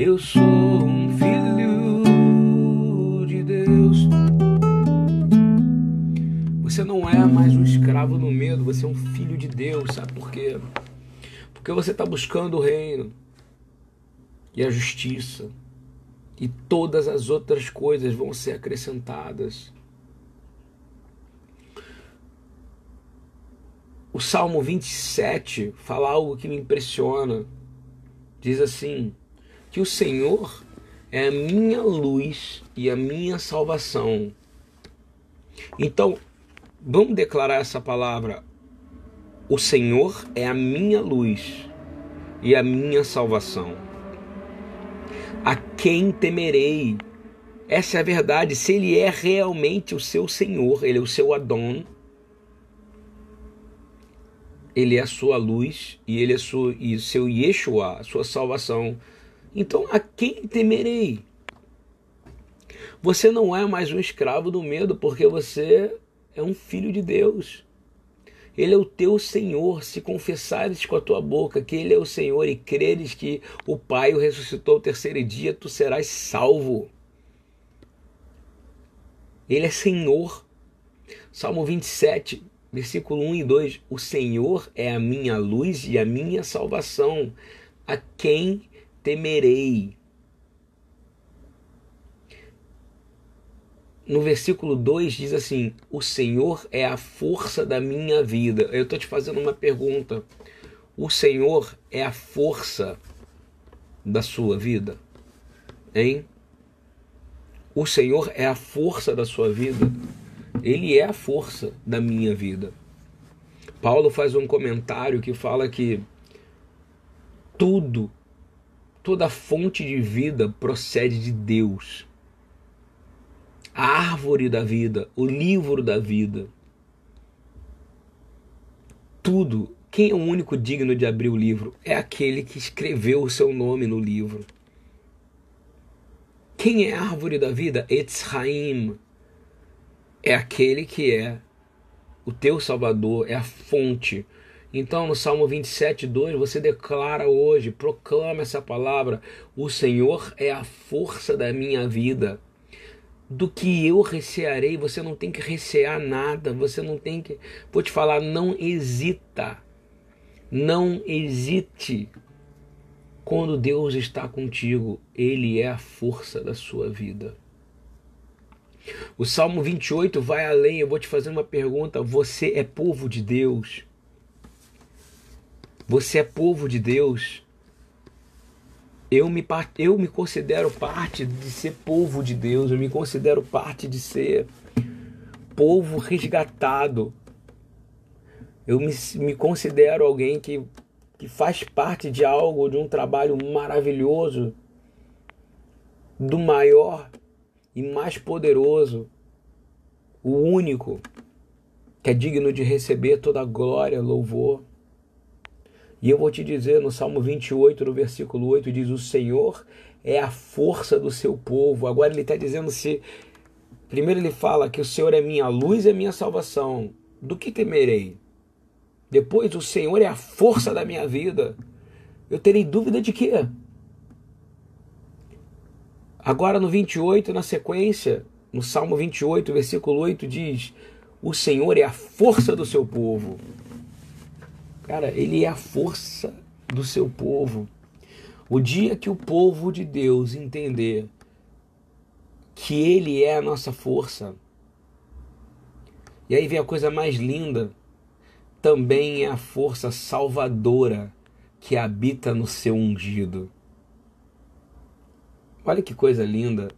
Eu sou um filho de Deus. Você não é mais um escravo no medo, você é um filho de Deus. Sabe por quê? Porque você está buscando o reino e a justiça, e todas as outras coisas vão ser acrescentadas. O Salmo 27 fala algo que me impressiona. Diz assim: que o Senhor é a minha luz e a minha salvação. Então, vamos declarar essa palavra. O Senhor é a minha luz e a minha salvação. A quem temerei? Essa é a verdade. Se Ele é realmente o seu Senhor, Ele é o seu Adão, ele é a sua luz e ele é e seu Yeshua, a sua salvação. Então a quem temerei? Você não é mais um escravo do medo, porque você é um filho de Deus. Ele é o teu Senhor. Se confessares com a tua boca que Ele é o Senhor e creres que o Pai o ressuscitou ao terceiro dia, tu serás salvo. Ele é Senhor. Salmo 27, versículo 1 e 2: O Senhor é a minha luz e a minha salvação, a quem temerei. No versículo 2 diz assim: O Senhor é a força da minha vida. Eu estou te fazendo uma pergunta. O Senhor é a força da sua vida? Hein? O Senhor é a força da sua vida? Ele é a força da minha vida. Paulo faz um comentário que fala que tudo, toda fonte de vida procede de Deus. A árvore da vida, o livro da vida. Tudo. Quem é o único digno de abrir o livro? É aquele que escreveu o seu nome no livro. Quem é a árvore da vida? Etzraim é aquele que é o teu Salvador, é a fonte. Então, no Salmo 27, 2, você declara hoje, proclama essa palavra: O Senhor é a força da minha vida. Do que eu recearei, você não tem que recear nada, você não tem que. Vou te falar, não hesita. Não hesite. Quando Deus está contigo, Ele é a força da sua vida. O Salmo 28 vai além. Eu vou te fazer uma pergunta. Você é povo de Deus? Você é povo de Deus? Eu me, eu me considero parte de ser povo de Deus. Eu me considero parte de ser povo resgatado. Eu me, me considero alguém que, que faz parte de algo, de um trabalho maravilhoso, do maior e mais poderoso, o único que é digno de receber toda a glória, louvor. E eu vou te dizer no Salmo 28, no versículo 8, diz: O Senhor é a força do seu povo. Agora ele está dizendo se. Primeiro ele fala que o Senhor é minha luz e minha salvação. Do que temerei? Depois, o Senhor é a força da minha vida. Eu terei dúvida de quê? Agora no 28, na sequência, no Salmo 28, versículo 8, diz: O Senhor é a força do seu povo. Cara, Ele é a força do seu povo. O dia que o povo de Deus entender que Ele é a nossa força, e aí vem a coisa mais linda, também é a força salvadora que habita no seu ungido. Olha que coisa linda.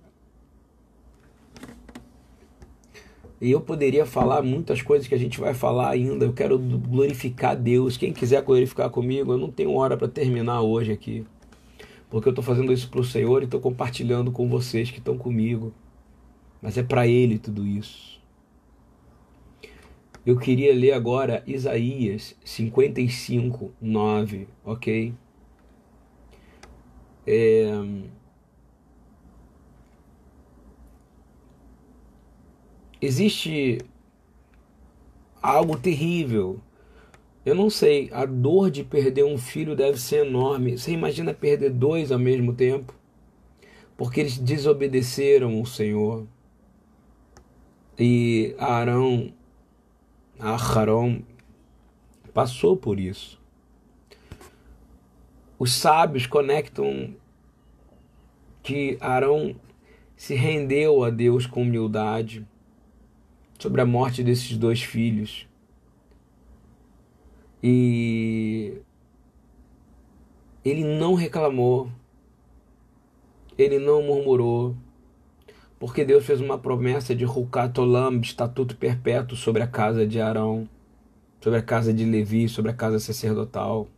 E eu poderia falar muitas coisas que a gente vai falar ainda. Eu quero glorificar Deus. Quem quiser glorificar comigo, eu não tenho hora para terminar hoje aqui. Porque eu estou fazendo isso para o Senhor e estou compartilhando com vocês que estão comigo. Mas é para Ele tudo isso. Eu queria ler agora Isaías 55, 9, ok? É existe algo terrível. Eu não sei, a dor de perder um filho deve ser enorme. Você imagina perder dois ao mesmo tempo? porque eles desobedeceram o Senhor. E Arão, Aharon, passou por isso. Os sábios conectam que Arão se rendeu a Deus com humildade sobre a morte desses dois filhos. E ele não reclamou, ele não murmurou, porque Deus fez uma promessa de Rukatolam, estatuto perpétuo sobre a casa de Arão, sobre a casa de Levi, sobre a casa sacerdotal.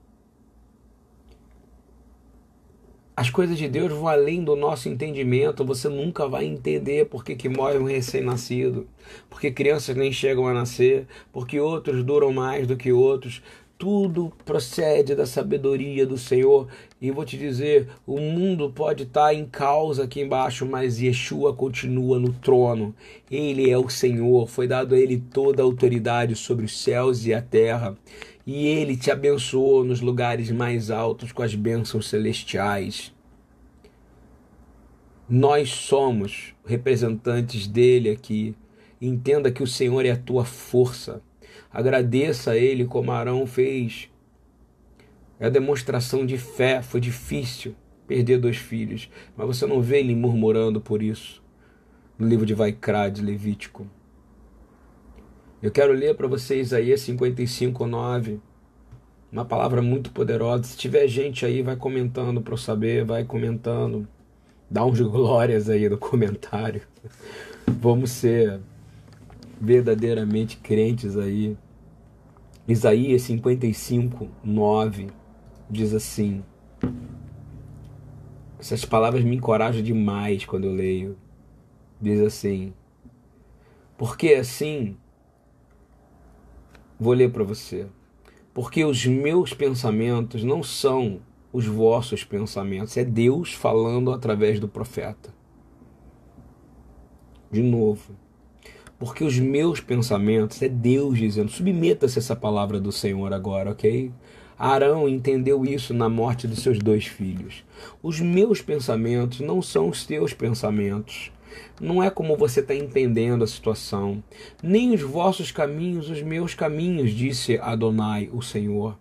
As coisas de Deus vão além do nosso entendimento. Você nunca vai entender por que, que morre um recém-nascido, porque crianças nem chegam a nascer, porque outros duram mais do que outros. Tudo procede da sabedoria do Senhor. E vou te dizer: o mundo pode estar em causa aqui embaixo, mas Yeshua continua no trono. Ele é o Senhor. Foi dado a ele toda a autoridade sobre os céus e a terra e ele te abençoou nos lugares mais altos com as bênçãos celestiais. Nós somos representantes dele aqui. Entenda que o Senhor é a tua força. Agradeça a ele como Arão fez. É a demonstração de fé. Foi difícil perder dois filhos, mas você não vê ele murmurando por isso. No livro de Vaikra, de Levítico. Eu quero ler para vocês aí 55, 9. Uma palavra muito poderosa. Se tiver gente aí, vai comentando para eu saber, vai comentando. Dá uns glórias aí no comentário. Vamos ser verdadeiramente crentes aí. Isaías 55, 9 diz assim. Essas palavras me encorajam demais quando eu leio. Diz assim: Porque assim Vou ler para você. Porque os meus pensamentos não são os vossos pensamentos, é Deus falando através do profeta. De novo. Porque os meus pensamentos é Deus dizendo, submeta-se essa palavra do Senhor agora, ok? Arão entendeu isso na morte de seus dois filhos. Os meus pensamentos não são os teus pensamentos. Não é como você está entendendo a situação. Nem os vossos caminhos, os meus caminhos, disse Adonai, o Senhor.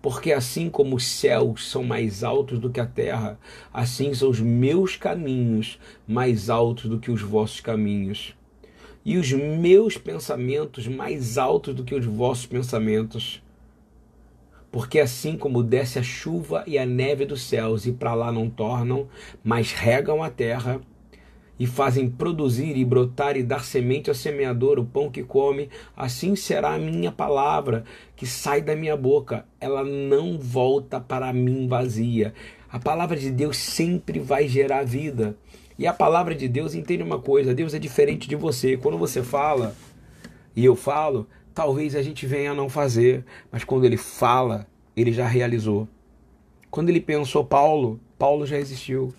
Porque assim como os céus são mais altos do que a terra, assim são os meus caminhos mais altos do que os vossos caminhos. E os meus pensamentos mais altos do que os vossos pensamentos. Porque assim como desce a chuva e a neve dos céus e para lá não tornam, mas regam a terra, e fazem produzir e brotar e dar semente ao semeador o pão que come, assim será a minha palavra que sai da minha boca. Ela não volta para mim vazia. A palavra de Deus sempre vai gerar vida. E a palavra de Deus entende uma coisa: Deus é diferente de você. Quando você fala e eu falo, talvez a gente venha a não fazer, mas quando ele fala, ele já realizou. Quando ele pensou Paulo, Paulo já existiu.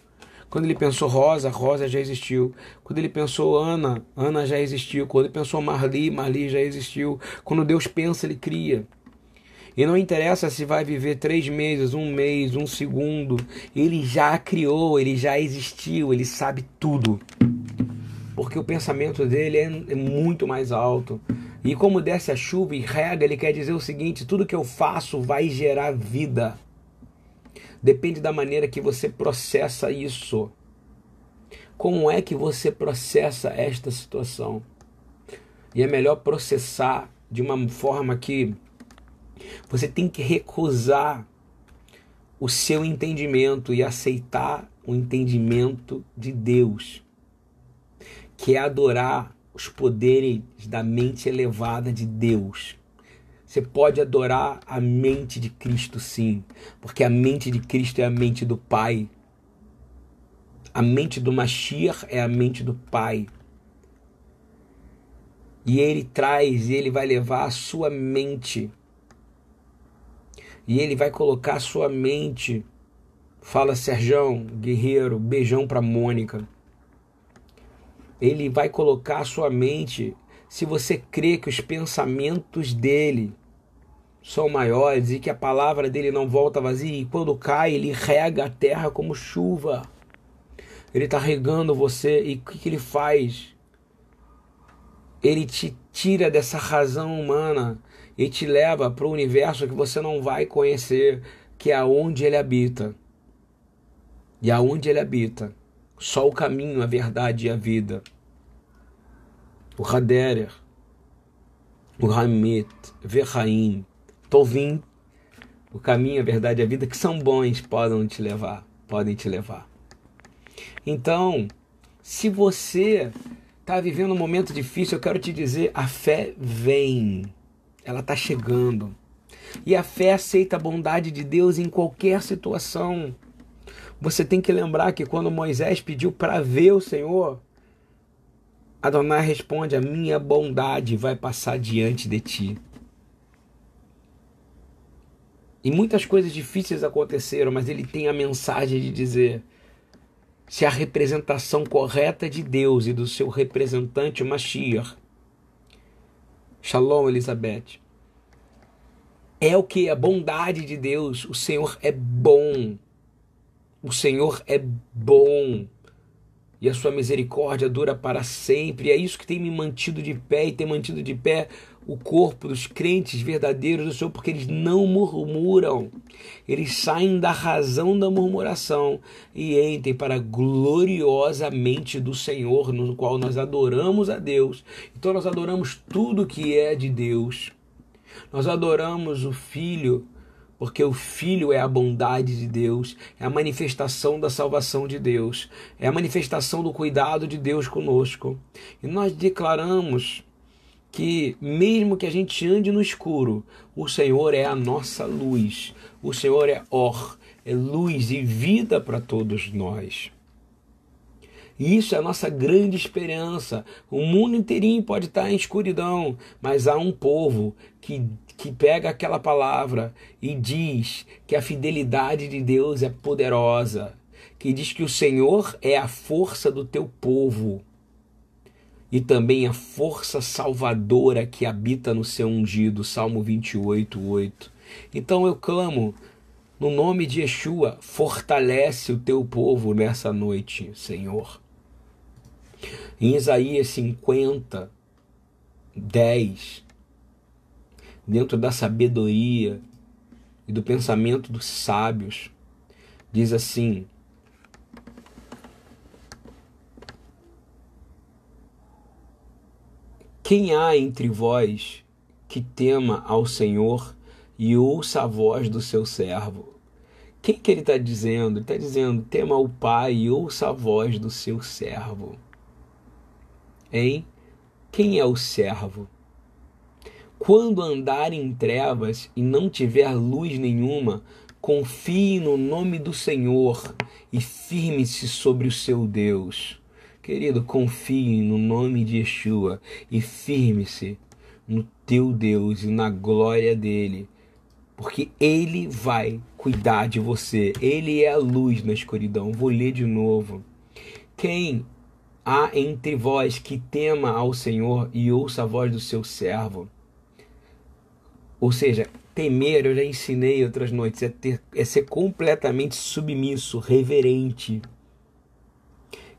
Quando ele pensou Rosa, Rosa já existiu. Quando ele pensou Ana, Ana já existiu. Quando ele pensou Marli, Marli já existiu. Quando Deus pensa, ele cria. E não interessa se vai viver três meses, um mês, um segundo. Ele já criou, ele já existiu, ele sabe tudo. Porque o pensamento dele é, é muito mais alto. E como desce a chuva e rega, ele quer dizer o seguinte: tudo que eu faço vai gerar vida. Depende da maneira que você processa isso. Como é que você processa esta situação? E é melhor processar de uma forma que você tem que recusar o seu entendimento e aceitar o entendimento de Deus, que é adorar os poderes da mente elevada de Deus. Você pode adorar a mente de Cristo, sim, porque a mente de Cristo é a mente do Pai. A mente do Mashiach é a mente do Pai. E ele traz, e ele vai levar a sua mente. E ele vai colocar a sua mente. Fala, Serjão, guerreiro, beijão para Mônica. Ele vai colocar a sua mente, se você crê que os pensamentos dele são maiores e que a palavra dele não volta vazia, e quando cai, ele rega a terra como chuva. Ele está regando você e o que, que ele faz? Ele te tira dessa razão humana e te leva para o universo que você não vai conhecer, que é aonde ele habita. E aonde ele habita, só o caminho, a verdade e a vida. O Haderer, o Hamit, Verraim, Tovim, o caminho, a verdade e a vida, que são bons, podem te levar, podem te levar. Então, se você está vivendo um momento difícil, eu quero te dizer, a fé vem, ela está chegando. E a fé aceita a bondade de Deus em qualquer situação. Você tem que lembrar que quando Moisés pediu para ver o Senhor, Adonai responde: A minha bondade vai passar diante de ti. E muitas coisas difíceis aconteceram, mas ele tem a mensagem de dizer: se a representação correta de Deus e do seu representante, o Mashiach, Shalom, Elizabeth, é o que? A bondade de Deus. O Senhor é bom. O Senhor é bom e a sua misericórdia dura para sempre. E é isso que tem me mantido de pé e tem mantido de pé o corpo dos crentes verdadeiros do Senhor, porque eles não murmuram. Eles saem da razão da murmuração e entrem para a gloriosa mente do Senhor, no qual nós adoramos a Deus. Então nós adoramos tudo que é de Deus. Nós adoramos o Filho porque o Filho é a bondade de Deus, é a manifestação da salvação de Deus, é a manifestação do cuidado de Deus conosco. E nós declaramos que, mesmo que a gente ande no escuro, o Senhor é a nossa luz, o Senhor é or, é luz e vida para todos nós. E isso é a nossa grande esperança. O mundo inteirinho pode estar em escuridão, mas há um povo que que pega aquela palavra e diz que a fidelidade de Deus é poderosa, que diz que o Senhor é a força do teu povo e também a força salvadora que habita no seu ungido, Salmo 28, 8. Então eu clamo, no nome de Yeshua, fortalece o teu povo nessa noite, Senhor. Em Isaías 50, 10, dentro da sabedoria e do pensamento dos sábios. Diz assim: Quem há entre vós que tema ao Senhor e ouça a voz do seu servo? Quem que ele está dizendo? Ele está dizendo: tema o Pai e ouça a voz do seu servo. Hein? Quem é o servo? Quando andar em trevas e não tiver luz nenhuma, confie no nome do Senhor e firme-se sobre o seu Deus. Querido, confie no nome de Yeshua e firme-se no teu Deus e na glória dele, porque ele vai cuidar de você. Ele é a luz na escuridão. Vou ler de novo. Quem há entre vós que tema ao Senhor e ouça a voz do seu servo? Ou seja, temer, eu já ensinei outras noites, é, ter, é ser completamente submisso, reverente.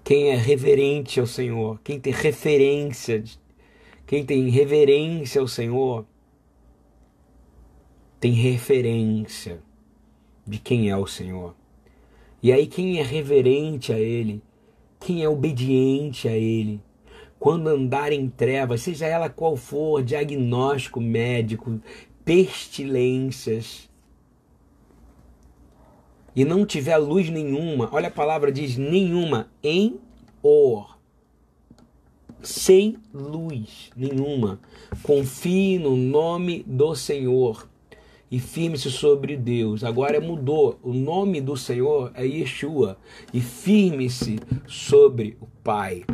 Quem é reverente ao Senhor, quem tem referência, quem tem reverência ao Senhor, tem referência de quem é o Senhor. E aí, quem é reverente a Ele, quem é obediente a Ele, quando andar em trevas, seja ela qual for, diagnóstico médico, pestilências e não tiver luz nenhuma, olha a palavra diz nenhuma, em or, sem luz nenhuma, confie no nome do Senhor e firme-se sobre Deus. Agora mudou, o nome do Senhor é Yeshua e firme-se sobre o Pai.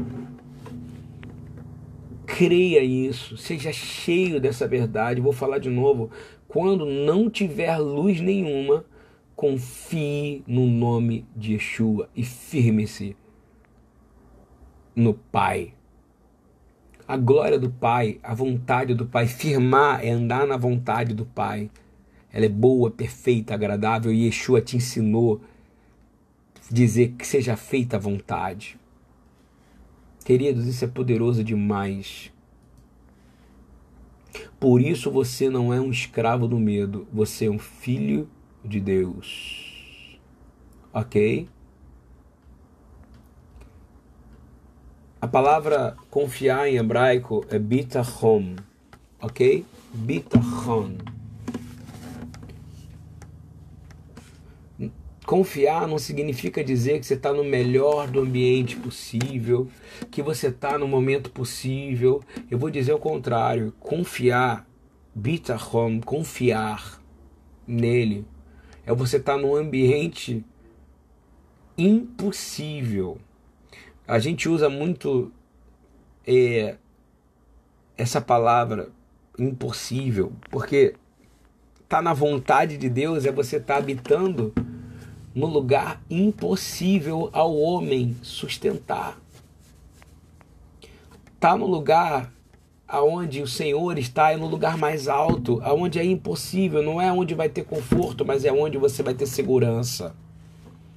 Creia isso, seja cheio dessa verdade. Vou falar de novo. Quando não tiver luz nenhuma, confie no nome de Yeshua e firme-se no Pai. A glória do Pai, a vontade do Pai, firmar é andar na vontade do Pai. Ela é boa, perfeita, agradável e Yeshua te ensinou dizer que seja feita a vontade. Queridos, isso é poderoso demais. Por isso você não é um escravo do medo, você é um filho de Deus. Ok? A palavra confiar em hebraico é bitachon, ok? Bitachon. Confiar não significa dizer que você está no melhor do ambiente possível, que você está no momento possível. Eu vou dizer o contrário. Confiar, bitachon, confiar nele, é você estar tá no ambiente impossível. A gente usa muito é, essa palavra impossível, porque tá na vontade de Deus é você estar tá habitando no lugar impossível ao homem sustentar. Tá no lugar aonde o Senhor está é no lugar mais alto, aonde é impossível, não é onde vai ter conforto, mas é onde você vai ter segurança.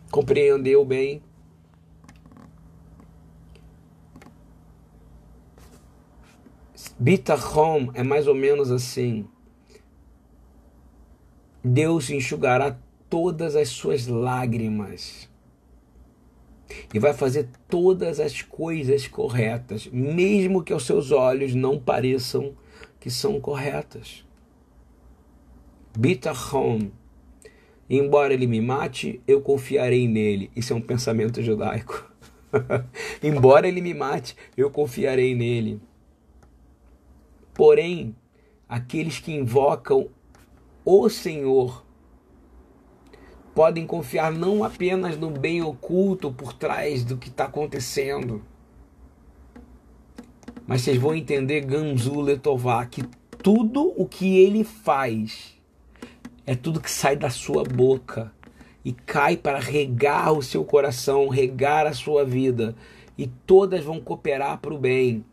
Compreendeu bem? Bitachom é mais ou menos assim. Deus enxugará todas as suas lágrimas e vai fazer todas as coisas corretas, mesmo que aos seus olhos não pareçam que são corretas. Bitachon. Embora ele me mate, eu confiarei nele. Isso é um pensamento judaico. Embora ele me mate, eu confiarei nele. Porém, aqueles que invocam o Senhor podem confiar não apenas no bem oculto por trás do que está acontecendo, mas vocês vão entender Ganzu Letová que tudo o que ele faz é tudo que sai da sua boca e cai para regar o seu coração, regar a sua vida, e todas vão cooperar para o bem.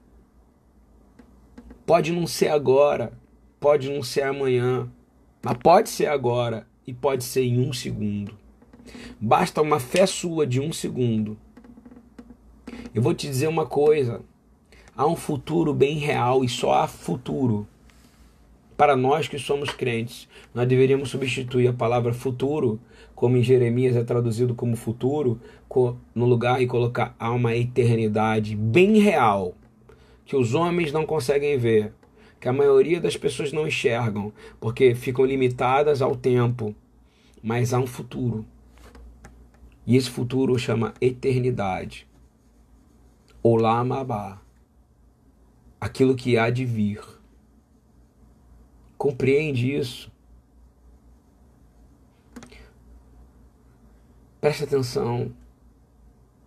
Pode não ser agora, pode não ser amanhã, mas pode ser agora e pode ser em um segundo. Basta uma fé sua de um segundo. Eu vou te dizer uma coisa: há um futuro bem real e só há futuro. Para nós que somos crentes, nós deveríamos substituir a palavra futuro, como em Jeremias é traduzido como futuro, no lugar e colocar há uma eternidade bem real, que os homens não conseguem ver, que a maioria das pessoas não enxergam, porque ficam limitadas ao tempo. Mas há um futuro. E esse futuro chama eternidade. Olamabá. Aquilo que há de vir. Compreende isso? Preste atenção.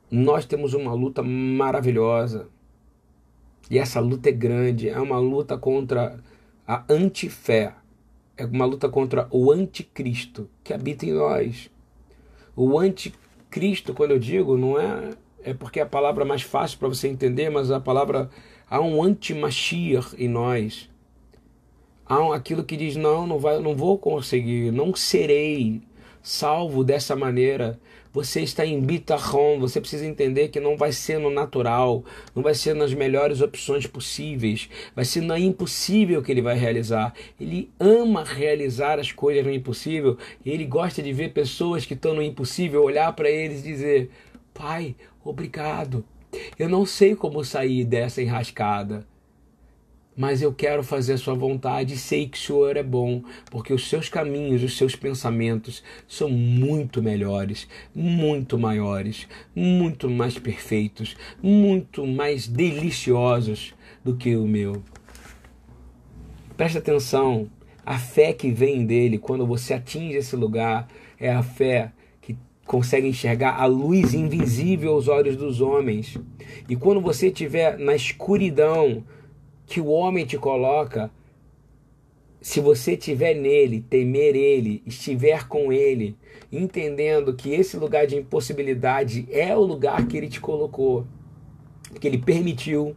Nós temos uma luta maravilhosa e essa luta é grande, é uma luta contra a antifé, é uma luta contra o anticristo que habita em nós. O anticristo, quando eu digo, não é é porque é a palavra mais fácil para você entender, mas a palavra há um anti-Mashiach em nós. Há um, aquilo que diz não, não vai, não vou conseguir, não serei salvo dessa maneira você está em bitachon, você precisa entender que não vai ser no natural, não vai ser nas melhores opções possíveis, vai ser na impossível que ele vai realizar. Ele ama realizar as coisas no impossível, ele gosta de ver pessoas que estão no impossível olhar para eles e dizer: "Pai, obrigado. Eu não sei como sair dessa enrascada, mas eu quero fazer a sua vontade e sei que o Senhor é bom, porque os seus caminhos, os seus pensamentos são muito melhores, muito maiores, muito mais perfeitos, muito mais deliciosos do que o meu. Preste atenção, a fé que vem dele quando você atinge esse lugar é a fé que consegue enxergar a luz invisível aos olhos dos homens. E quando você estiver na escuridão, que o homem te coloca, se você tiver nele, temer ele, estiver com ele, entendendo que esse lugar de impossibilidade é o lugar que ele te colocou, que ele permitiu,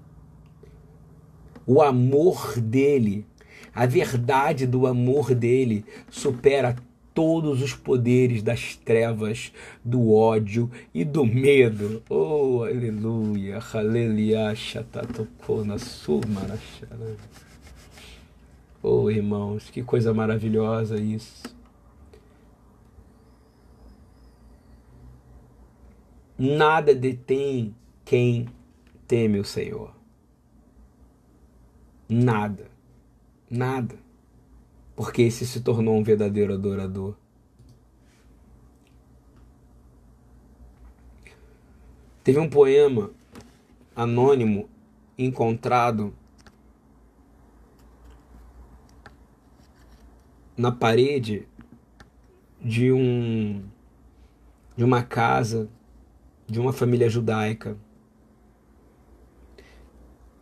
o amor dele, a verdade do amor dele supera todos os poderes das trevas, do ódio e do medo. Oh, aleluia. Oh, irmãos, que coisa maravilhosa isso. Nada detém quem teme o Senhor. Nada. Nada. Porque esse se tornou um verdadeiro adorador. Teve um poema anônimo encontrado na parede de um de uma casa de uma família judaica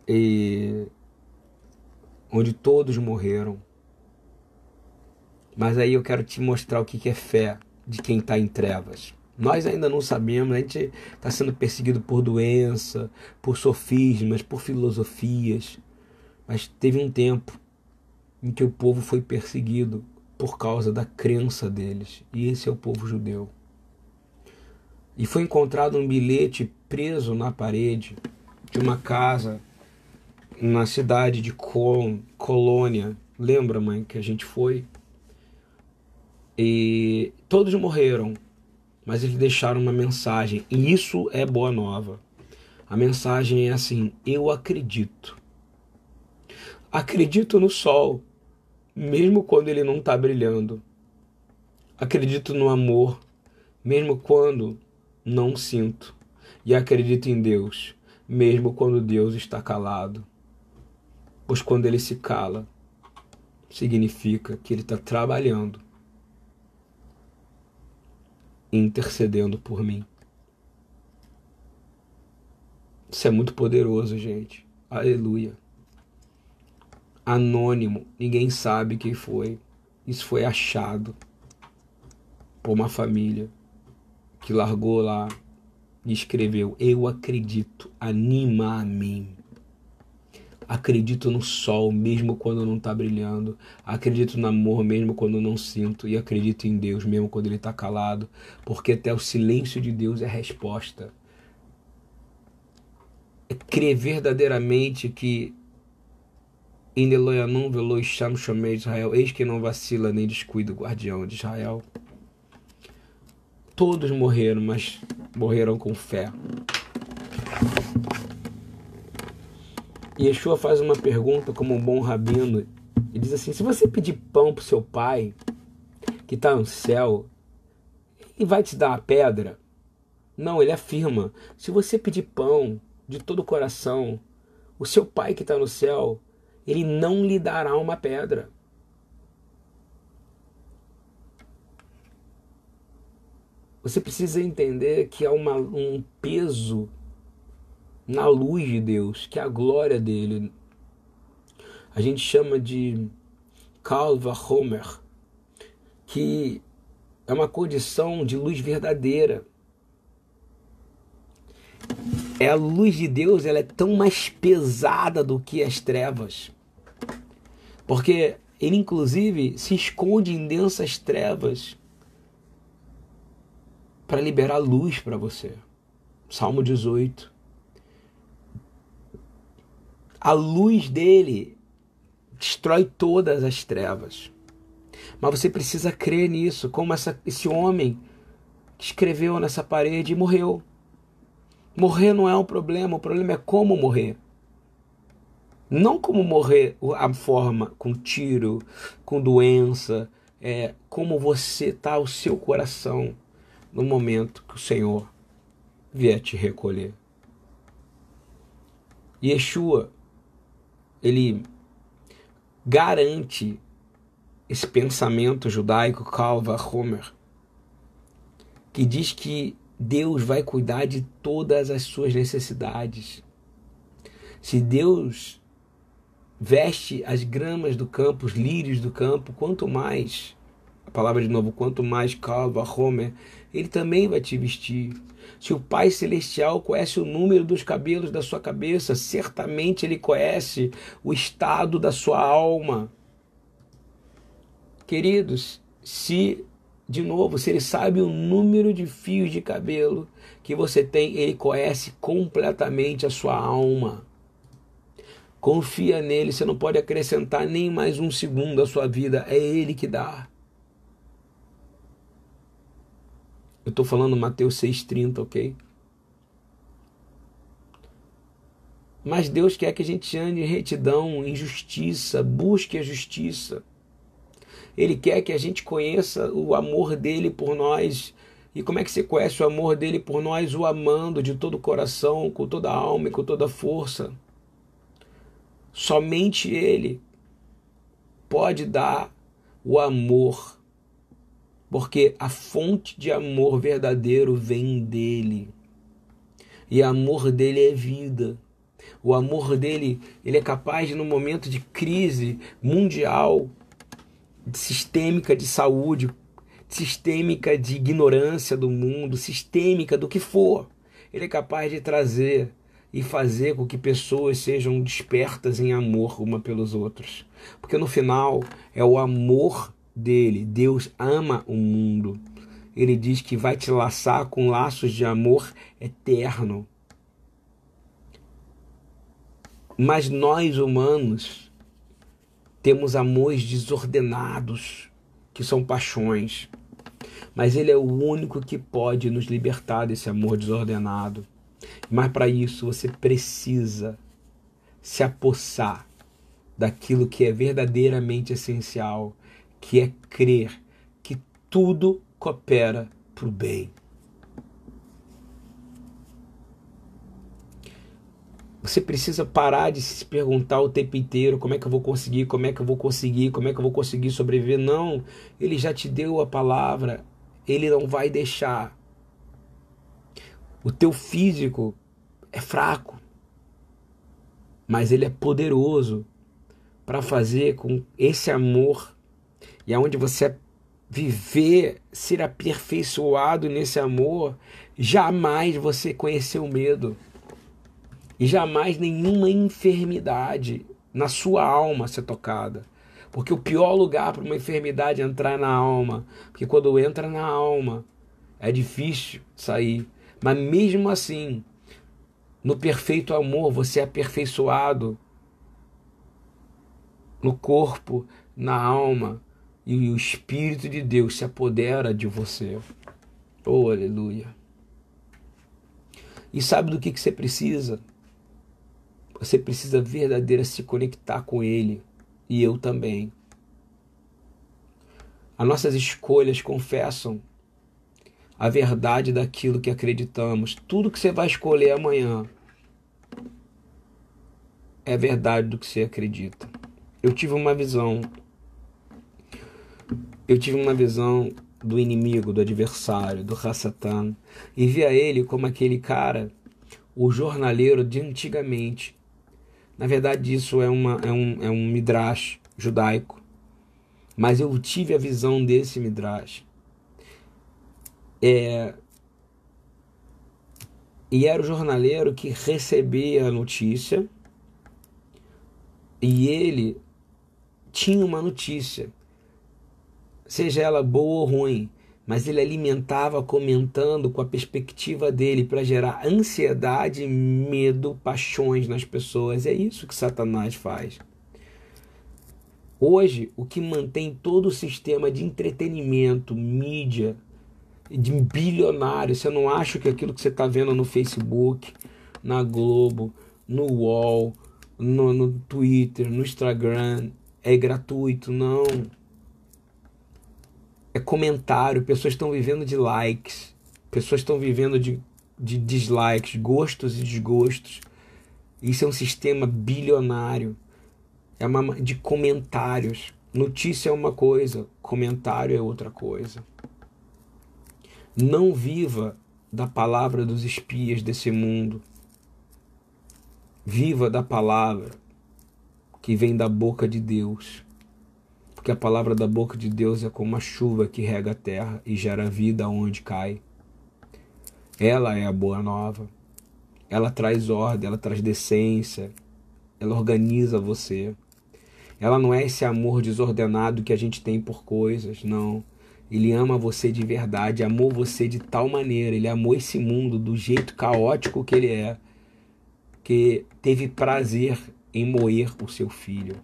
e onde todos morreram. Mas aí eu quero te mostrar o que é fé de quem está em trevas. Nós ainda não sabemos, a gente está sendo perseguido por doença, por sofismas, por filosofias. Mas teve um tempo em que o povo foi perseguido por causa da crença deles, e esse é o povo judeu. E foi encontrado um bilhete preso na parede de uma casa na cidade de Col Colônia. Lembra, mãe, que a gente foi? E todos morreram, mas eles deixaram uma mensagem, e isso é boa nova. A mensagem é assim: Eu acredito. Acredito no sol, mesmo quando ele não está brilhando. Acredito no amor, mesmo quando não sinto. E acredito em Deus, mesmo quando Deus está calado. Pois quando ele se cala, significa que ele está trabalhando, intercedendo por mim. Isso é muito poderoso, gente. Aleluia anônimo, ninguém sabe quem foi. Isso foi achado por uma família que largou lá e escreveu: Eu acredito, anima a mim. Acredito no sol mesmo quando não está brilhando. Acredito no amor mesmo quando não sinto. E acredito em Deus mesmo quando ele está calado. Porque até o silêncio de Deus é resposta. É crer verdadeiramente que Indeloyanum velo Isham chamei Israel, eis que não vacila nem descuida o guardião de Israel. Todos morreram, mas morreram com fé. Yeshua faz uma pergunta como um bom rabino e diz assim: se você pedir pão para seu pai, que está no céu, ele vai te dar uma pedra? Não, ele afirma: se você pedir pão de todo o coração, o seu pai que está no céu ele não lhe dará uma pedra. Você precisa entender que há uma, um peso na luz de Deus, que é a glória dele. A gente chama de Kalva Homer, que é uma condição de luz verdadeira. É a luz de Deus, ela é tão mais pesada do que as trevas. Porque ele, inclusive, se esconde em densas trevas para liberar luz para você. Salmo 18. A luz dele destrói todas as trevas. Mas você precisa crer nisso, como essa, esse homem que escreveu nessa parede e morreu. Morrer não é um problema, o problema é como morrer. Não como morrer a forma com tiro, com doença, é como você está o seu coração no momento que o Senhor vier te recolher. Yeshua, ele garante esse pensamento judaico Calva Homer, que diz que Deus vai cuidar de todas as suas necessidades. Se Deus veste as gramas do campo, os lírios do campo, quanto mais, a palavra de novo, quanto mais calva, Homer, ele também vai te vestir. Se o Pai Celestial conhece o número dos cabelos da sua cabeça, certamente ele conhece o estado da sua alma. Queridos, se de novo, se ele sabe o número de fios de cabelo que você tem, ele conhece completamente a sua alma. Confia nele, você não pode acrescentar nem mais um segundo à sua vida, é ele que dá. Eu estou falando Mateus 6,30, ok? Mas Deus quer que a gente ande em retidão, em justiça, busque a justiça. Ele quer que a gente conheça o amor dele por nós. E como é que você conhece o amor dele por nós? O amando de todo o coração, com toda a alma e com toda a força. Somente ele pode dar o amor, porque a fonte de amor verdadeiro vem dele. E o amor dele é vida. O amor dele, ele é capaz no momento de crise mundial, sistêmica de saúde, sistêmica de ignorância do mundo, sistêmica do que for, ele é capaz de trazer e fazer com que pessoas sejam despertas em amor uma pelos outros. Porque no final é o amor dele. Deus ama o mundo. Ele diz que vai te laçar com laços de amor eterno. Mas nós humanos temos amores desordenados, que são paixões. Mas Ele é o único que pode nos libertar desse amor desordenado. Mas para isso você precisa se apossar daquilo que é verdadeiramente essencial, que é crer que tudo coopera para o bem. Você precisa parar de se perguntar o tempo inteiro como é que eu vou conseguir, como é que eu vou conseguir, como é que eu vou conseguir sobreviver. Não, ele já te deu a palavra, ele não vai deixar. O teu físico é fraco, mas ele é poderoso para fazer com esse amor e aonde você viver, ser aperfeiçoado nesse amor, jamais você conheceu medo e jamais nenhuma enfermidade na sua alma ser tocada. Porque o pior lugar para uma enfermidade é entrar na alma, porque quando entra na alma é difícil sair. Mas mesmo assim, no perfeito amor, você é aperfeiçoado no corpo, na alma, e o Espírito de Deus se apodera de você. Oh, aleluia. E sabe do que, que você precisa? Você precisa verdadeiramente se conectar com Ele e eu também. As nossas escolhas confessam a verdade daquilo que acreditamos. Tudo que você vai escolher amanhã é verdade do que você acredita. Eu tive uma visão. Eu tive uma visão do inimigo, do adversário, do Hassatan, e via ele como aquele cara, o jornaleiro de antigamente, na verdade, isso é, uma, é, um, é um midrash judaico. Mas eu tive a visão desse midrash. É, e era o jornaleiro que recebia a notícia e ele tinha uma notícia, seja ela boa ou ruim, mas ele alimentava comentando com a perspectiva dele para gerar ansiedade, medo, paixões nas pessoas. É isso que Satanás faz. Hoje, o que mantém todo o sistema de entretenimento, mídia, de bilionário, você não acha que aquilo que você está vendo no Facebook, na Globo, no UOL, no, no Twitter, no Instagram é gratuito? Não é comentário, pessoas estão vivendo de likes, pessoas estão vivendo de, de dislikes, gostos e desgostos. Isso é um sistema bilionário, é uma de comentários. Notícia é uma coisa, comentário é outra coisa. Não viva da palavra dos espias desse mundo. Viva da palavra que vem da boca de Deus porque a palavra da boca de Deus é como a chuva que rega a terra e gera vida onde cai. Ela é a boa nova. Ela traz ordem, ela traz decência, ela organiza você. Ela não é esse amor desordenado que a gente tem por coisas, não. Ele ama você de verdade, amou você de tal maneira, ele amou esse mundo do jeito caótico que ele é, que teve prazer em moer o seu filho.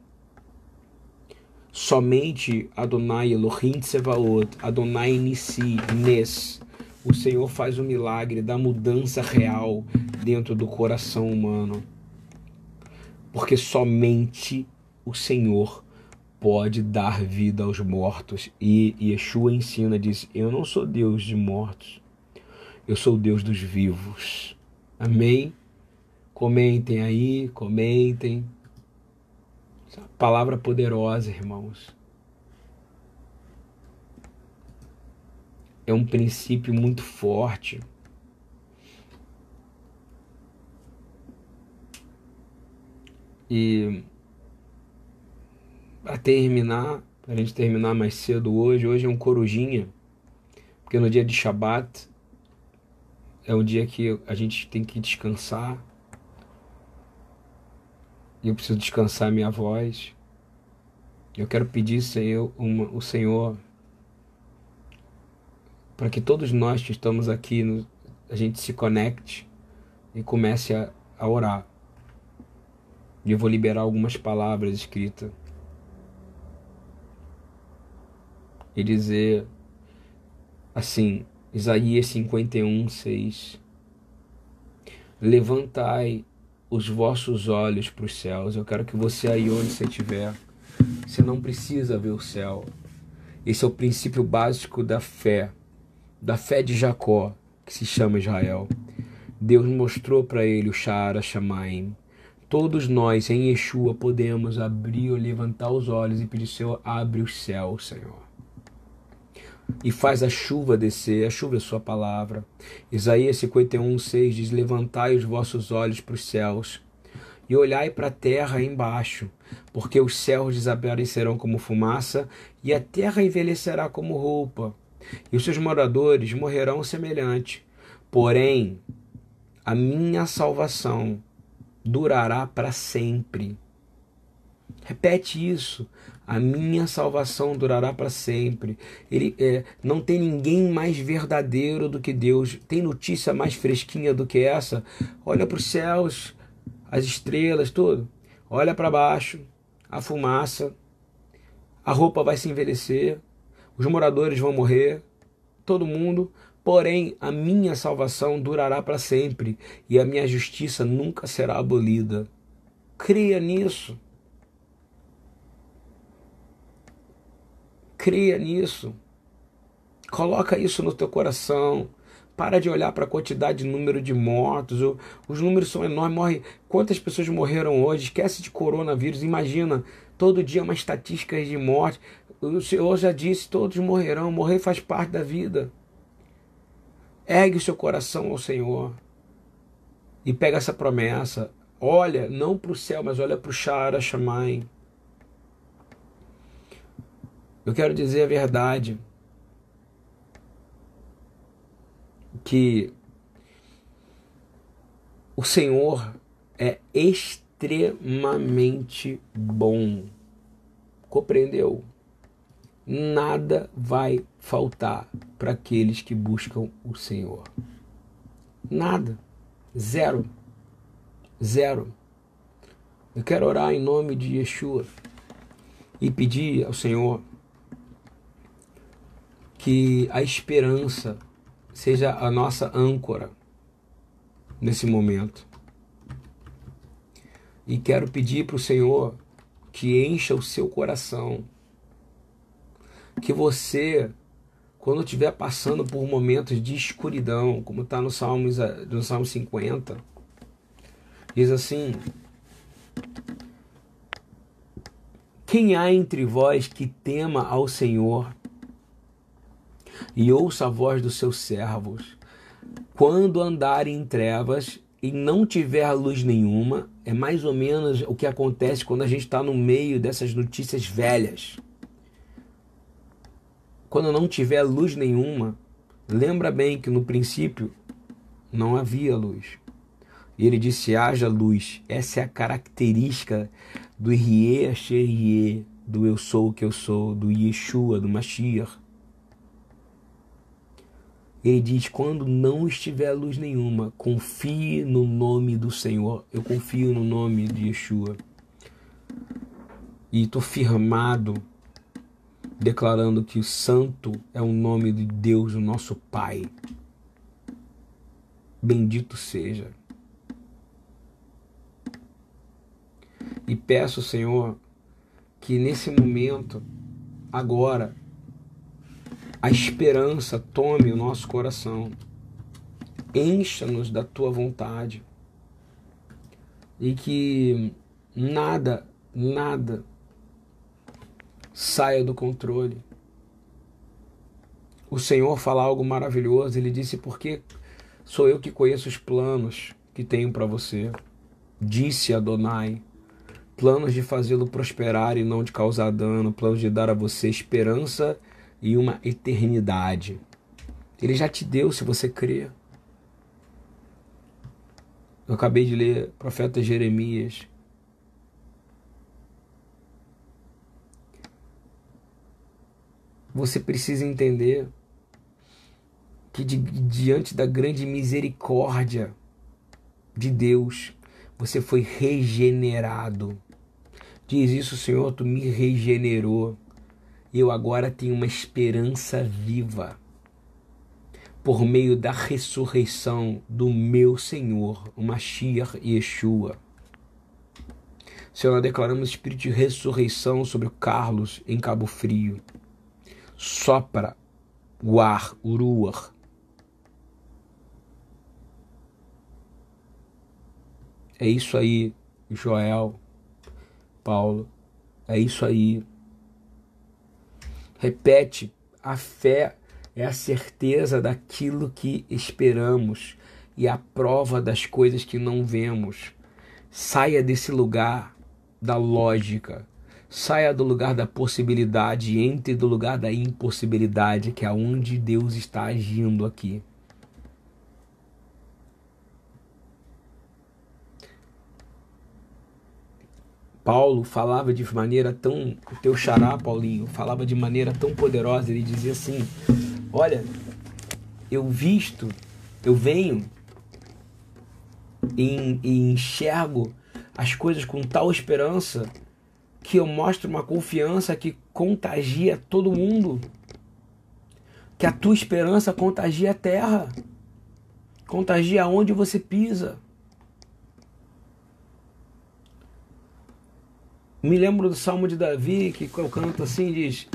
Somente Adonai Elohim Tsevaot, Adonai Nissi, Nes, o Senhor faz o milagre da mudança real dentro do coração humano. Porque somente o Senhor pode dar vida aos mortos. E Yeshua ensina, diz: Eu não sou Deus de mortos, eu sou Deus dos vivos. Amém? Comentem aí, comentem. Palavra poderosa, irmãos. É um princípio muito forte. E para terminar, para a gente terminar mais cedo hoje, hoje é um corujinha, porque no dia de Shabat é um dia que a gente tem que descansar. E eu preciso descansar minha voz. Eu quero pedir, Senhor, uma, o Senhor para que todos nós que estamos aqui, a gente se conecte e comece a, a orar. E eu vou liberar algumas palavras escritas e dizer assim, Isaías 51, 6. Levantai os vossos olhos para os céus. Eu quero que você aí onde você estiver, você não precisa ver o céu. Esse é o princípio básico da fé, da fé de Jacó, que se chama Israel. Deus mostrou para ele o Shara Shamaim. Todos nós em Yeshua podemos abrir ou levantar os olhos e pedir, Senhor, abre os céus, Senhor e faz a chuva descer, a chuva é sua palavra. Isaías 51, 6 diz: Levantai os vossos olhos para os céus e olhai para a terra embaixo, porque os céus desaparecerão como fumaça e a terra envelhecerá como roupa, e os seus moradores morrerão semelhante. Porém, a minha salvação durará para sempre. Repete isso a minha salvação durará para sempre. Ele é, não tem ninguém mais verdadeiro do que Deus. Tem notícia mais fresquinha do que essa? Olha para os céus, as estrelas, tudo. Olha para baixo, a fumaça. A roupa vai se envelhecer, os moradores vão morrer, todo mundo. Porém, a minha salvação durará para sempre e a minha justiça nunca será abolida. Creia nisso. Creia nisso. Coloca isso no teu coração. Para de olhar para a quantidade de número de mortos. Os números são enormes. Morre. Quantas pessoas morreram hoje? Esquece de coronavírus. Imagina todo dia uma estatística de morte. O Senhor já disse: todos morrerão. Morrer faz parte da vida. Ergue o seu coração ao Senhor e pega essa promessa. Olha, não para o céu, mas olha para o Shara Shamai. Eu quero dizer a verdade. Que o Senhor é extremamente bom. Compreendeu? Nada vai faltar para aqueles que buscam o Senhor. Nada. Zero. Zero. Eu quero orar em nome de Yeshua e pedir ao Senhor que a esperança seja a nossa âncora nesse momento. E quero pedir para o Senhor que encha o seu coração, que você, quando estiver passando por momentos de escuridão, como está no no Salmo 50, diz assim: Quem há entre vós que tema ao Senhor e ouça a voz dos seus servos. Quando andarem em trevas e não tiver luz nenhuma, é mais ou menos o que acontece quando a gente está no meio dessas notícias velhas. Quando não tiver luz nenhuma, lembra bem que no princípio não havia luz. E ele disse: haja luz. Essa é a característica do Rie Sherie, do eu sou o que eu sou, do Yeshua, do Mashiach. Ele diz: quando não estiver luz nenhuma, confie no nome do Senhor. Eu confio no nome de Yeshua. E estou firmado, declarando que o Santo é o nome de Deus, o nosso Pai. Bendito seja. E peço, Senhor, que nesse momento, agora, a esperança tome o nosso coração. Encha-nos da tua vontade. E que nada, nada saia do controle. O Senhor fala algo maravilhoso. Ele disse: Porque sou eu que conheço os planos que tenho para você. Disse Adonai planos de fazê-lo prosperar e não de causar dano, planos de dar a você esperança e uma eternidade. Ele já te deu se você crê. Eu acabei de ler profeta Jeremias. Você precisa entender que di diante da grande misericórdia de Deus, você foi regenerado. Diz isso, Senhor, tu me regenerou. Eu agora tenho uma esperança viva por meio da ressurreição do meu Senhor, o Mashiach Yeshua. Senhor, nós declaramos espírito de ressurreição sobre o Carlos em Cabo Frio. Sopra o ar, o ruar. É isso aí, Joel. Paulo. É isso aí. Repete, a fé é a certeza daquilo que esperamos e a prova das coisas que não vemos. Saia desse lugar da lógica. Saia do lugar da possibilidade e entre do lugar da impossibilidade, que é onde Deus está agindo aqui. Paulo falava de maneira tão. O teu xará, Paulinho, falava de maneira tão poderosa. Ele dizia assim: Olha, eu visto, eu venho e, e enxergo as coisas com tal esperança que eu mostro uma confiança que contagia todo mundo. Que a tua esperança contagia a terra, contagia onde você pisa. Me lembro do Salmo de Davi, que eu canto assim, diz...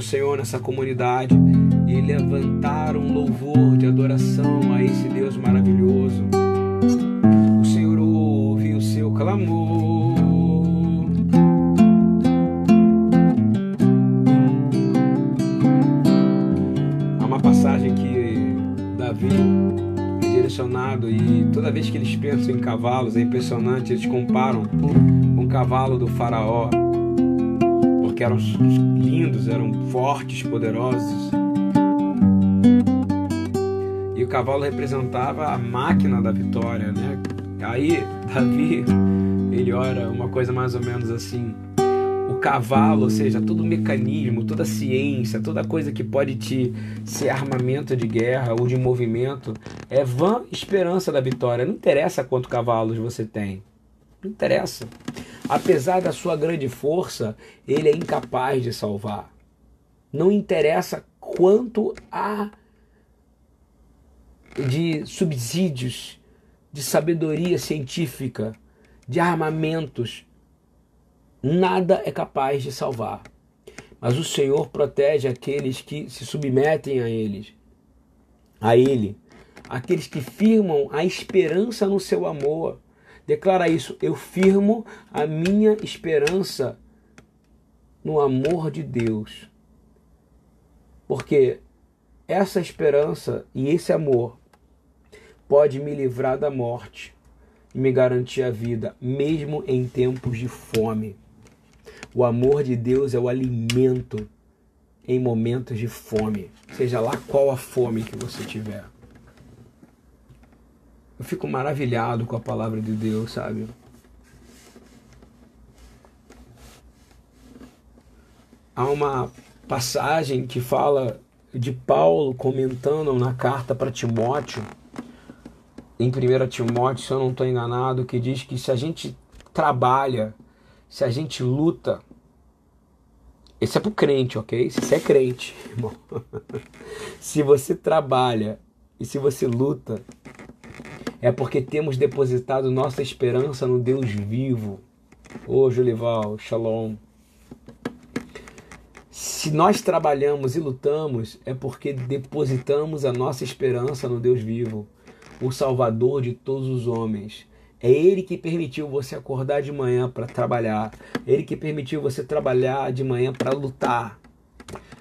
do Senhor nessa comunidade e levantar um louvor de adoração a esse Deus maravilhoso. O Senhor ouve o seu clamor. Há uma passagem que Davi é direcionado e toda vez que eles pensam em cavalos é impressionante, eles comparam com o cavalo do faraó que eram lindos, eram fortes, poderosos. E o cavalo representava a máquina da vitória, né? Aí Davi, ele ora uma coisa mais ou menos assim: o cavalo, ou seja, todo o mecanismo, toda a ciência, toda coisa que pode te ser armamento de guerra ou de movimento, é vã esperança da vitória. Não interessa quantos cavalos você tem. Não interessa. Apesar da sua grande força, ele é incapaz de salvar. Não interessa quanto a de subsídios, de sabedoria científica, de armamentos, nada é capaz de salvar. Mas o Senhor protege aqueles que se submetem a eles, a ele, aqueles que firmam a esperança no seu amor. Declara isso, eu firmo a minha esperança no amor de Deus. Porque essa esperança e esse amor pode me livrar da morte e me garantir a vida, mesmo em tempos de fome. O amor de Deus é o alimento em momentos de fome, seja lá qual a fome que você tiver. Eu fico maravilhado com a palavra de Deus, sabe? Há uma passagem que fala de Paulo comentando na carta para Timóteo, em 1 Timóteo, se eu não estou enganado, que diz que se a gente trabalha, se a gente luta, esse é pro crente, ok? Se você é crente, irmão. se você trabalha e se você luta, é porque temos depositado nossa esperança no Deus vivo. Ô, oh, Julival, shalom. Se nós trabalhamos e lutamos, é porque depositamos a nossa esperança no Deus vivo, o Salvador de todos os homens. É Ele que permitiu você acordar de manhã para trabalhar. É Ele que permitiu você trabalhar de manhã para lutar.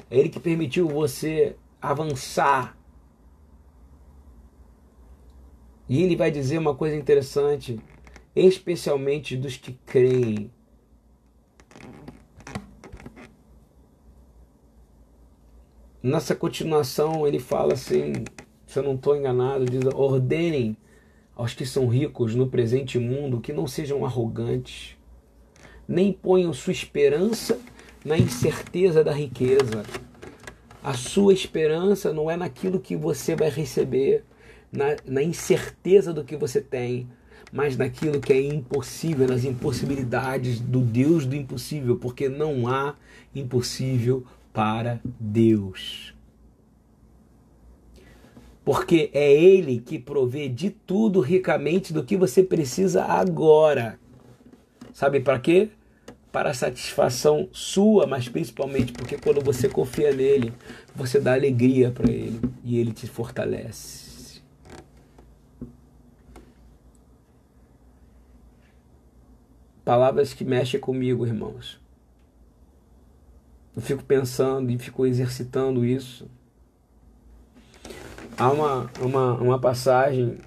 É Ele que permitiu você avançar. E Ele vai dizer uma coisa interessante, especialmente dos que creem. Nessa continuação, ele fala assim: se eu não estou enganado, diz: ordenem aos que são ricos no presente mundo que não sejam arrogantes, nem ponham sua esperança na incerteza da riqueza. A sua esperança não é naquilo que você vai receber, na, na incerteza do que você tem, mas naquilo que é impossível, nas impossibilidades do Deus do impossível, porque não há impossível para Deus. Porque é Ele que provê de tudo ricamente do que você precisa agora. Sabe para quê? Para a satisfação sua, mas principalmente porque quando você confia nele, você dá alegria para ele e ele te fortalece. Palavras que mexem comigo, irmãos. Eu fico pensando e fico exercitando isso. Há uma, uma, uma passagem,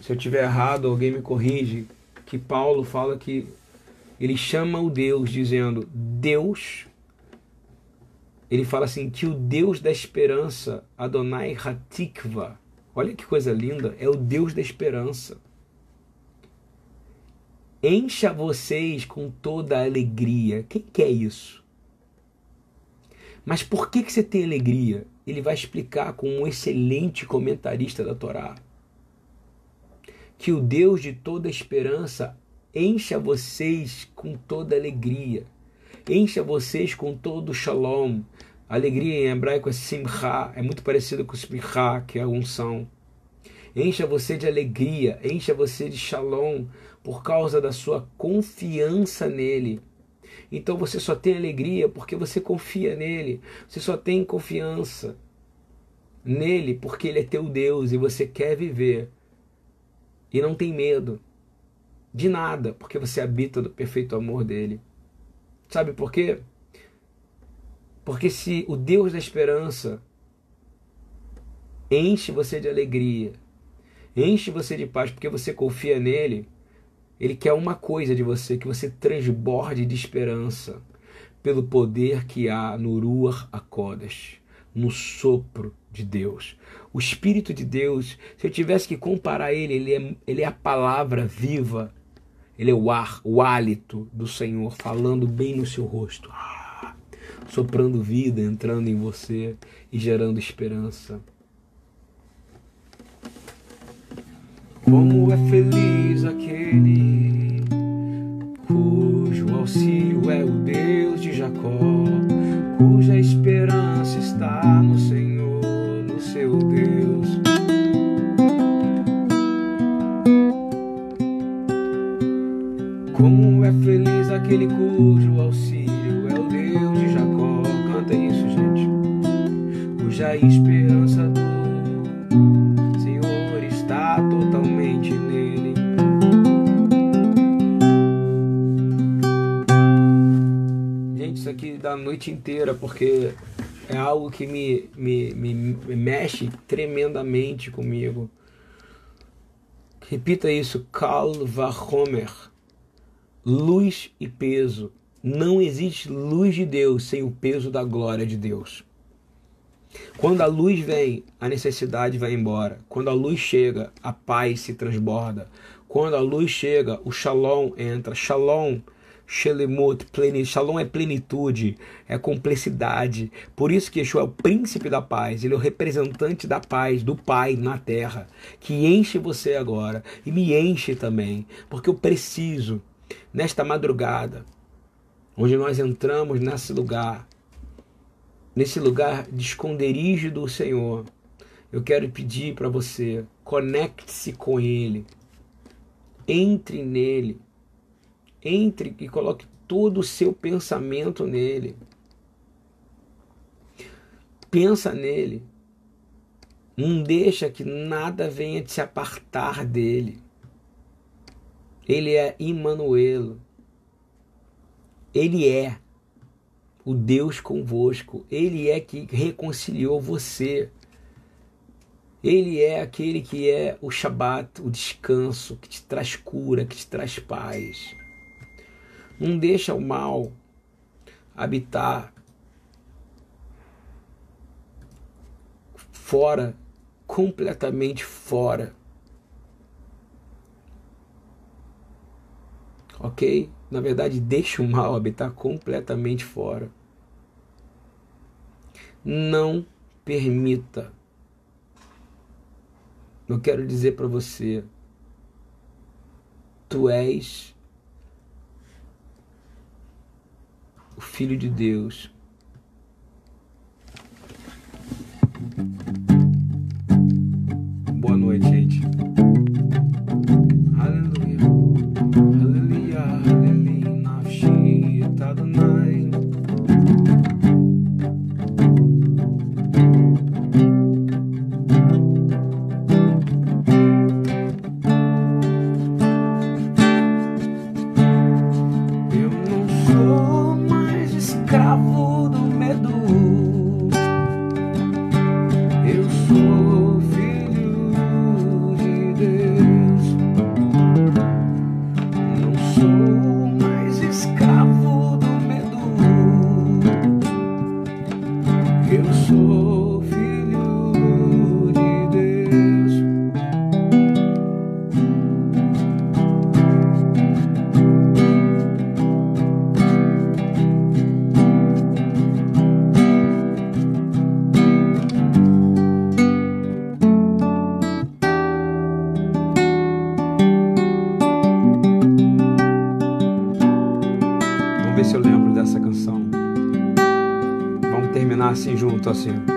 se eu tiver errado, alguém me corrige, que Paulo fala que ele chama o Deus dizendo: Deus. Ele fala assim: que o Deus da esperança, Adonai Hatikva, olha que coisa linda, é o Deus da esperança. Encha vocês com toda a alegria. Quem quer isso? Mas por que, que você tem alegria? Ele vai explicar com um excelente comentarista da Torá. Que o Deus de toda esperança encha vocês com toda alegria. Encha vocês com todo shalom. Alegria em hebraico é simcha, é muito parecido com simcha, que é unção. Encha você de alegria, encha você de shalom por causa da sua confiança nele então você só tem alegria porque você confia nele. Você só tem confiança nele porque ele é teu Deus e você quer viver. E não tem medo de nada, porque você habita do perfeito amor dele. Sabe por quê? Porque se o Deus da esperança enche você de alegria, enche você de paz porque você confia nele, ele quer uma coisa de você, que você transborde de esperança pelo poder que há no Ruach HaKodesh, no sopro de Deus. O Espírito de Deus, se eu tivesse que comparar ele, ele é, ele é a palavra viva, ele é o ar, o hálito do Senhor falando bem no seu rosto, ah, soprando vida, entrando em você e gerando esperança. Como é feliz aquele cujo auxílio é o Deus de Jacó, cuja esperança está no Senhor, no seu Deus. Como é feliz aquele cujo auxílio é o Deus de Jacó, canta isso, gente, cuja esperança Gente, isso aqui dá a noite inteira, porque é algo que me, me, me, me mexe tremendamente comigo. Repita isso, Kal Vahomer. Luz e peso. Não existe luz de Deus sem o peso da glória de Deus. Quando a luz vem, a necessidade vai embora. Quando a luz chega, a paz se transborda. Quando a luz chega, o shalom entra. Shalom Shelemut, plenitude. Shalom é plenitude, é complexidade. Por isso que Yeshua é o príncipe da paz, ele é o representante da paz, do Pai na terra, que enche você agora e me enche também, porque eu preciso, nesta madrugada, onde nós entramos nesse lugar, nesse lugar de esconderijo do Senhor, eu quero pedir para você, conecte-se com Ele, entre nele entre e coloque todo o seu pensamento nele. Pensa nele. Não deixa que nada venha te apartar dele. Ele é Immanuelo. Ele é o Deus convosco. Ele é que reconciliou você. Ele é aquele que é o Shabat, o descanso, que te traz cura, que te traz paz. Não deixa o mal habitar fora, completamente fora. Ok? Na verdade, deixa o mal habitar completamente fora. Não permita. Eu quero dizer para você, tu és Filho de Deus. situación.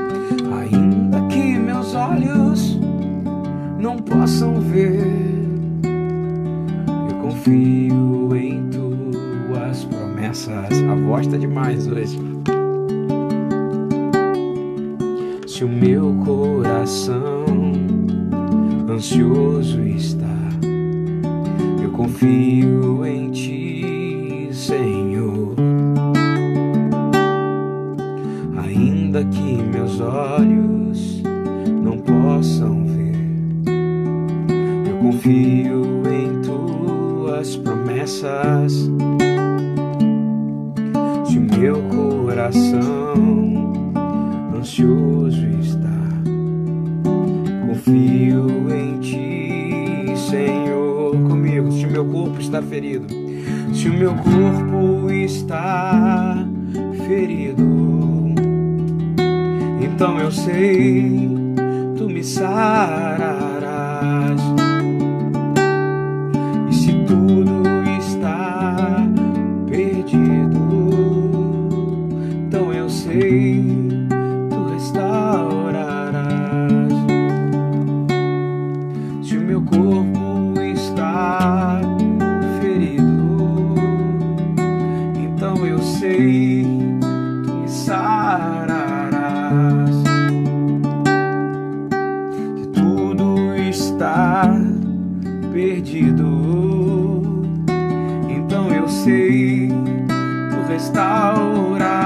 Então eu sei tu restaurar.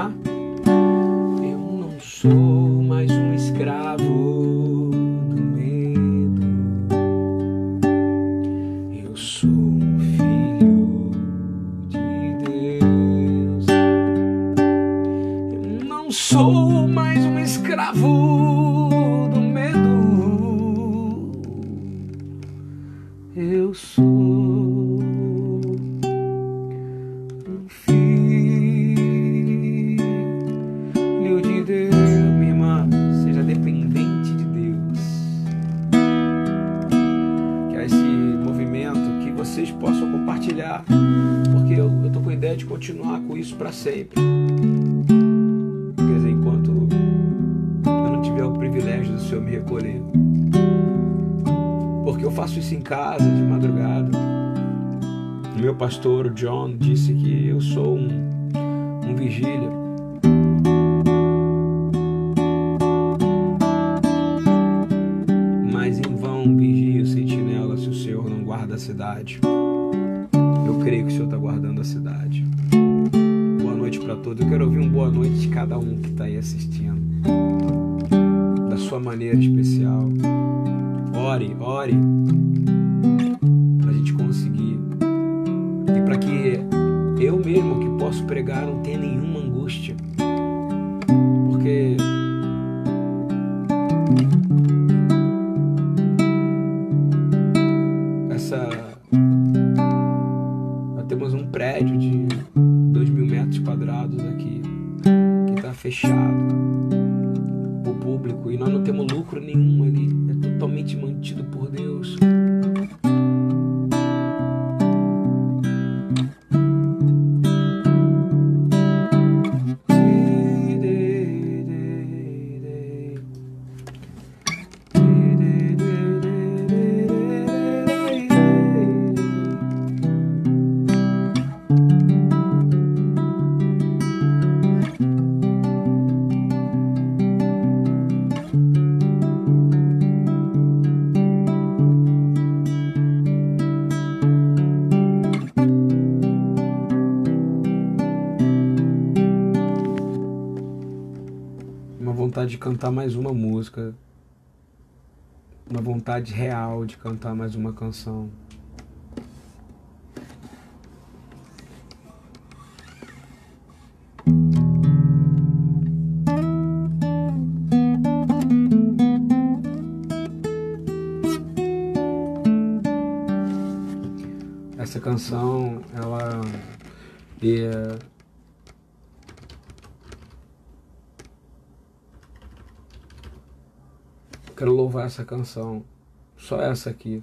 감사합니다. cantar mais uma música, uma vontade real de cantar mais uma canção. Essa canção, ela é louvar essa canção. Só essa aqui.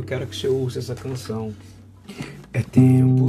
eu quero que você ouça essa canção. É tempo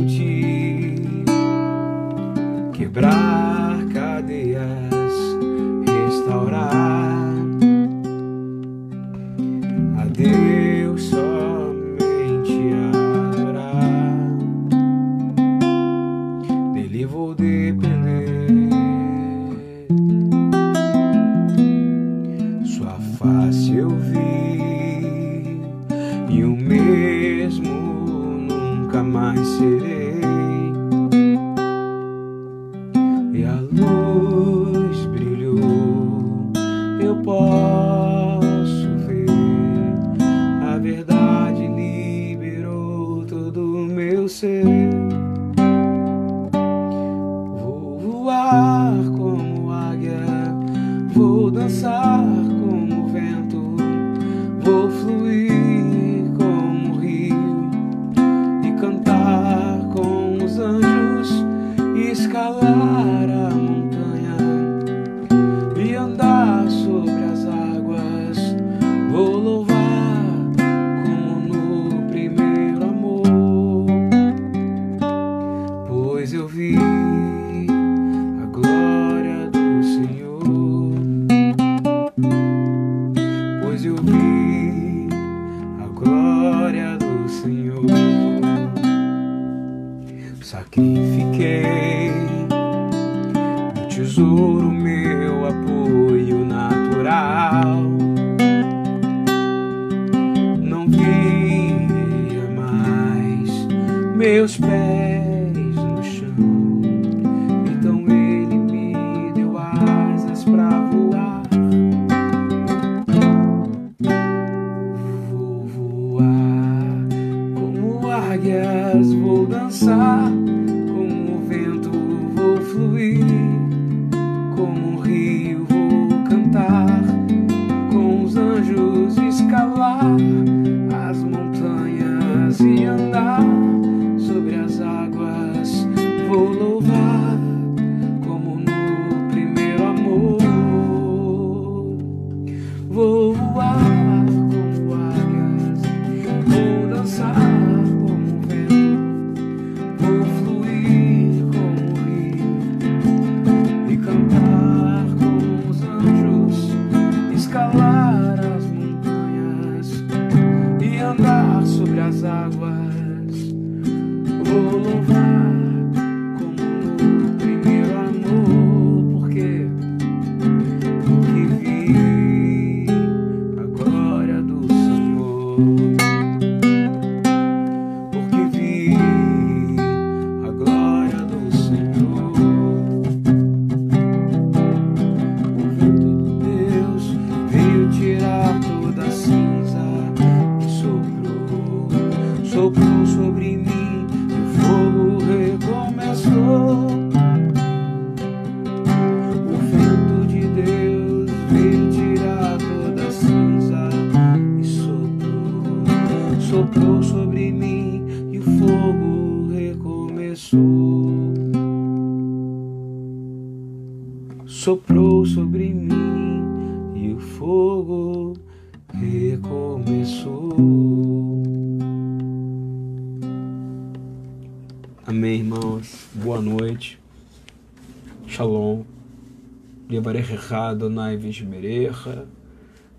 Yevarechecha Adonai vishmerecha.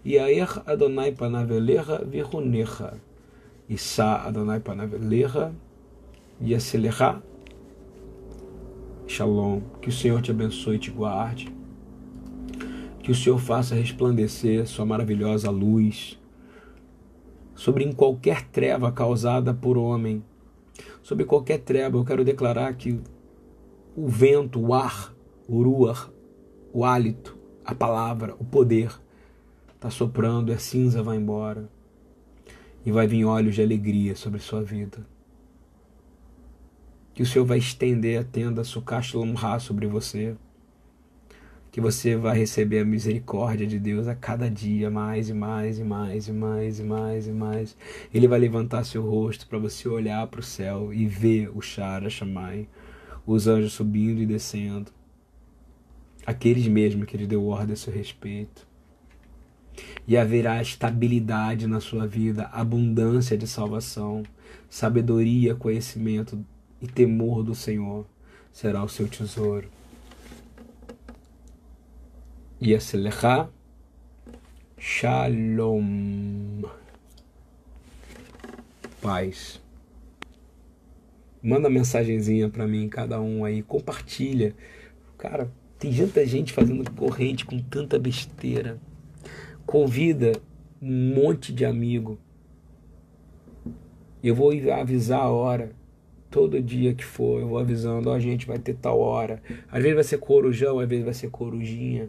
Yair Adonai panavelecha virunecha. Issa Adonai panavelecha. Yaselecha. Shalom. Que o Senhor te abençoe e te guarde. Que o Senhor faça resplandecer sua maravilhosa luz sobre em qualquer treva causada por homem. Sobre qualquer treva, eu quero declarar que o vento, o ar, o ruar, o hálito, a palavra, o poder está soprando a cinza vai embora. E vai vir olhos de alegria sobre sua vida. Que o Senhor vai estender a tenda Lomra sobre você que você vai receber a misericórdia de Deus a cada dia, mais e mais e mais e mais e mais e mais. Ele vai levantar seu rosto para você olhar para o céu e ver o Shara Shamai, os anjos subindo e descendo, aqueles mesmos que ele deu ordem a seu respeito. E haverá estabilidade na sua vida, abundância de salvação, sabedoria, conhecimento e temor do Senhor será o seu tesouro. Yaslecha Shalom. Paz. Manda mensagenzinha para mim, cada um aí, compartilha. Cara, tem tanta gente fazendo corrente com tanta besteira. Convida um monte de amigo. Eu vou avisar a hora todo dia que for, eu vou avisando, ó, a gente vai ter tal hora. Às vezes vai ser corujão, às vezes vai ser corujinha.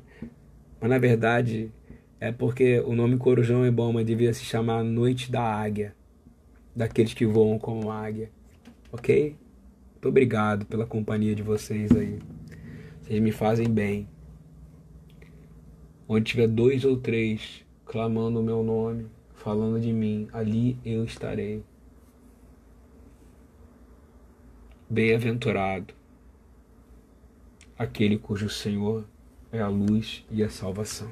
Mas na verdade é porque o nome Corujão é bom, mas devia se chamar Noite da Águia, daqueles que voam como águia. Ok? Muito obrigado pela companhia de vocês aí. Vocês me fazem bem. Onde tiver dois ou três clamando o meu nome, falando de mim, ali eu estarei. Bem-aventurado aquele cujo Senhor é a luz e a salvação.